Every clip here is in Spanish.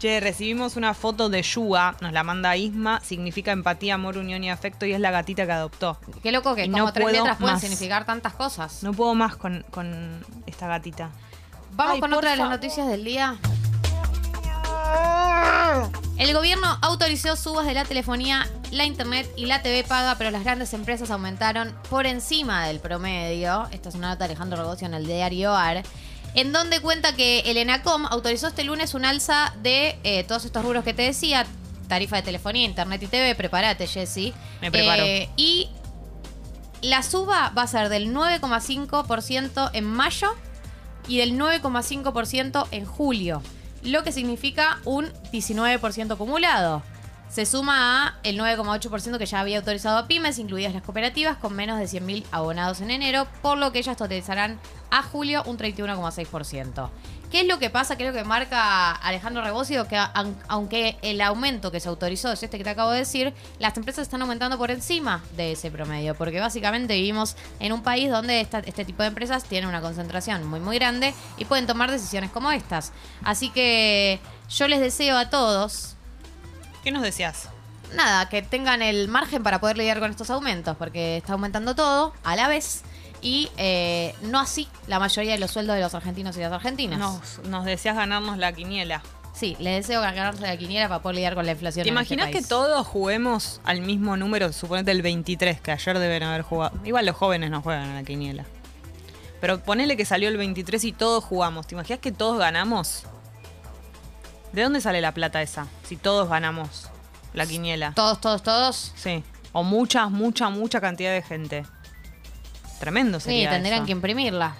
Che, recibimos una foto de Yuga, nos la manda Isma, significa empatía, amor, unión y afecto y es la gatita que adoptó. Qué loco que Y como no tres letras pueden más. significar tantas cosas. No puedo más con, con esta gatita. Vamos Ay, con otra de las noticias del día. El gobierno autorizó subas de la telefonía, la internet y la TV paga, pero las grandes empresas aumentaron por encima del promedio. Esta es una nota de Alejandro Rogocio en el diario AR. En donde cuenta que el ENACOM autorizó este lunes un alza de eh, todos estos rubros que te decía: tarifa de telefonía, internet y TV. Prepárate, Jessy. Me preparo. Eh, y la suba va a ser del 9,5% en mayo y del 9,5% en julio, lo que significa un 19% acumulado. Se suma a el 9,8% que ya había autorizado a pymes, incluidas las cooperativas, con menos de 100.000 abonados en enero, por lo que ellas totalizarán a julio un 31,6%. ¿Qué es lo que pasa? ¿Qué es lo que marca Alejandro Rebocio? Que aun- aunque el aumento que se autorizó es este que te acabo de decir, las empresas están aumentando por encima de ese promedio, porque básicamente vivimos en un país donde esta- este tipo de empresas tienen una concentración muy muy grande y pueden tomar decisiones como estas. Así que yo les deseo a todos, ¿Qué nos decías? nada, que tengan el margen para poder lidiar con estos aumentos, porque está aumentando todo a la vez y eh, no así la mayoría de los sueldos de los argentinos y las argentinas. Nos, nos decías ganarnos la quiniela. Sí, le deseo ganarse la quiniela para poder lidiar con la inflación. ¿Te en este imaginas que todos juguemos al mismo número? Suponete el 23, que ayer deben haber jugado. Igual los jóvenes no juegan a la quiniela. Pero ponele que salió el 23 y todos jugamos. ¿Te imaginas que todos ganamos? ¿De dónde sale la plata esa? Si todos ganamos la quiniela. Todos, todos, todos. Sí. O mucha, mucha, mucha cantidad de gente. Tremendo Sí, sería tendrían eso. que imprimirla.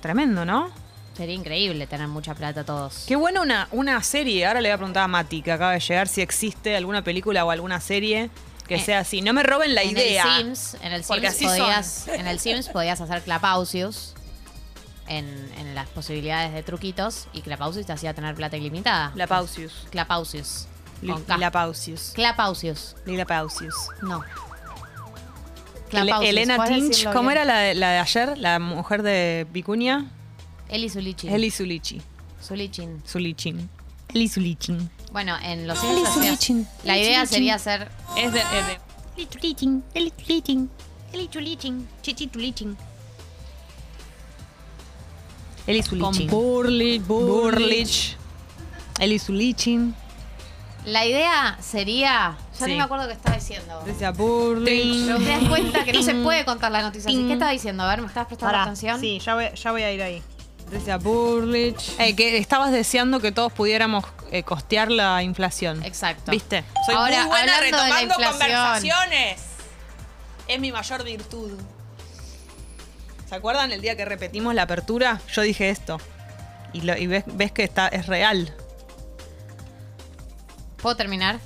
Tremendo, ¿no? Sería increíble tener mucha plata todos. Qué buena una, una serie. Ahora le voy a preguntar a Mati, que acaba de llegar, si existe alguna película o alguna serie que Eh, sea así. No me roben la en idea. El Sims, en el Sims podías, en el Sims podías hacer Clapausius en, en las posibilidades de truquitos y Clapausius te hacía tener plata ilimitada. La Pausius. Clapausius. Con K. Clapausius. Lila Pausius. No. Ele- Clapausius, Elena ¿puedes Tinch, ¿cómo bien? era la de, la de ayer? La mujer de Vicuña. Eli Zulichin. Eli Zulichi. Zulichin. Zulichin. Eli Zulichin. Bueno, en los Eli Zulichin. La idea Zulichin. sería hacer Es de. Es de Eli Chulichin, Eli Chichi Chulichin. Eli Zulichin. Burlich, Burlich. Eli Zulichin. La idea sería. Ya Sí. no me acuerdo qué estaba diciendo. Decía Burlich. Pero te das cuenta que no se puede contar la noticia. así. ¿Qué estaba diciendo? A ver, ¿me estabas prestando Pará. atención? Sí, ya voy, ya voy a ir ahí. Decía Burlich. Eh, que estabas deseando que todos pudiéramos eh, costear la inflación. Exacto. ¿Viste? Ahora, hablando de la inflación. Es mi mayor virtud. ¿Se acuerdan el día que repetimos la apertura? Yo dije esto. Y, lo- y ves, ves que está, es real. ¿Puedo terminar?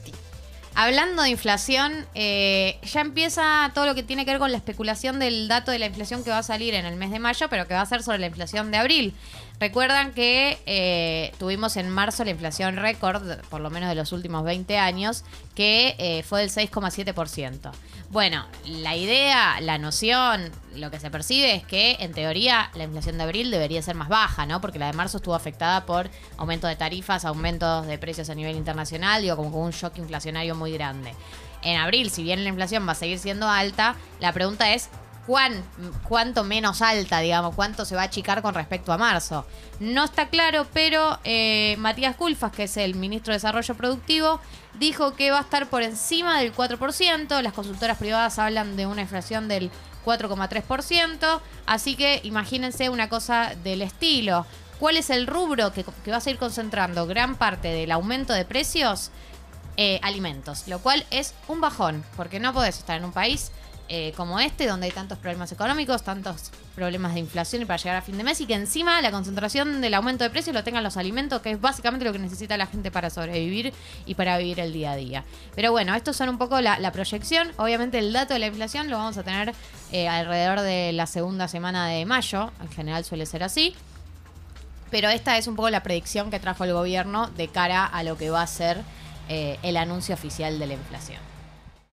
Hablando de inflación, eh, ya empieza todo lo que tiene que ver con la especulación del dato de la inflación que va a salir en el mes de mayo, pero que va a ser sobre la inflación de abril. Recuerdan que eh, tuvimos en marzo la inflación récord, por lo menos de los últimos 20 años, que eh, fue del 6,7%. Bueno, la idea, la noción, lo que se percibe es que en teoría la inflación de abril debería ser más baja, ¿no? Porque la de marzo estuvo afectada por aumento de tarifas, aumentos de precios a nivel internacional, digo, como un shock inflacionario muy grande. En abril, si bien la inflación va a seguir siendo alta, la pregunta es cuán, cuánto menos alta, digamos, cuánto se va a achicar con respecto a marzo. No está claro, pero eh, Matías Culfas, que es el ministro de Desarrollo Productivo, dijo que va a estar por encima del 4%. Las consultoras privadas hablan de una inflación del 4,3%. Así que imagínense una cosa del estilo. ¿Cuál es el rubro que, va a seguir concentrando gran parte del aumento de precios? eh, alimentos, lo cual es un bajón, porque no podés estar en un país eh, como este, donde hay tantos problemas económicos, tantos problemas de inflación y para llegar a fin de mes, y que encima la concentración del aumento de precios lo tengan los alimentos, que es básicamente lo que necesita la gente para sobrevivir y para vivir el día a día. Pero bueno, estos son un poco la, proyección. Obviamente el dato de la inflación lo vamos a tener eh, alrededor de la segunda semana de mayo, en general suele ser así. Pero esta es un poco la predicción que trajo el gobierno de cara a lo que va a ser eh, el anuncio oficial de la inflación.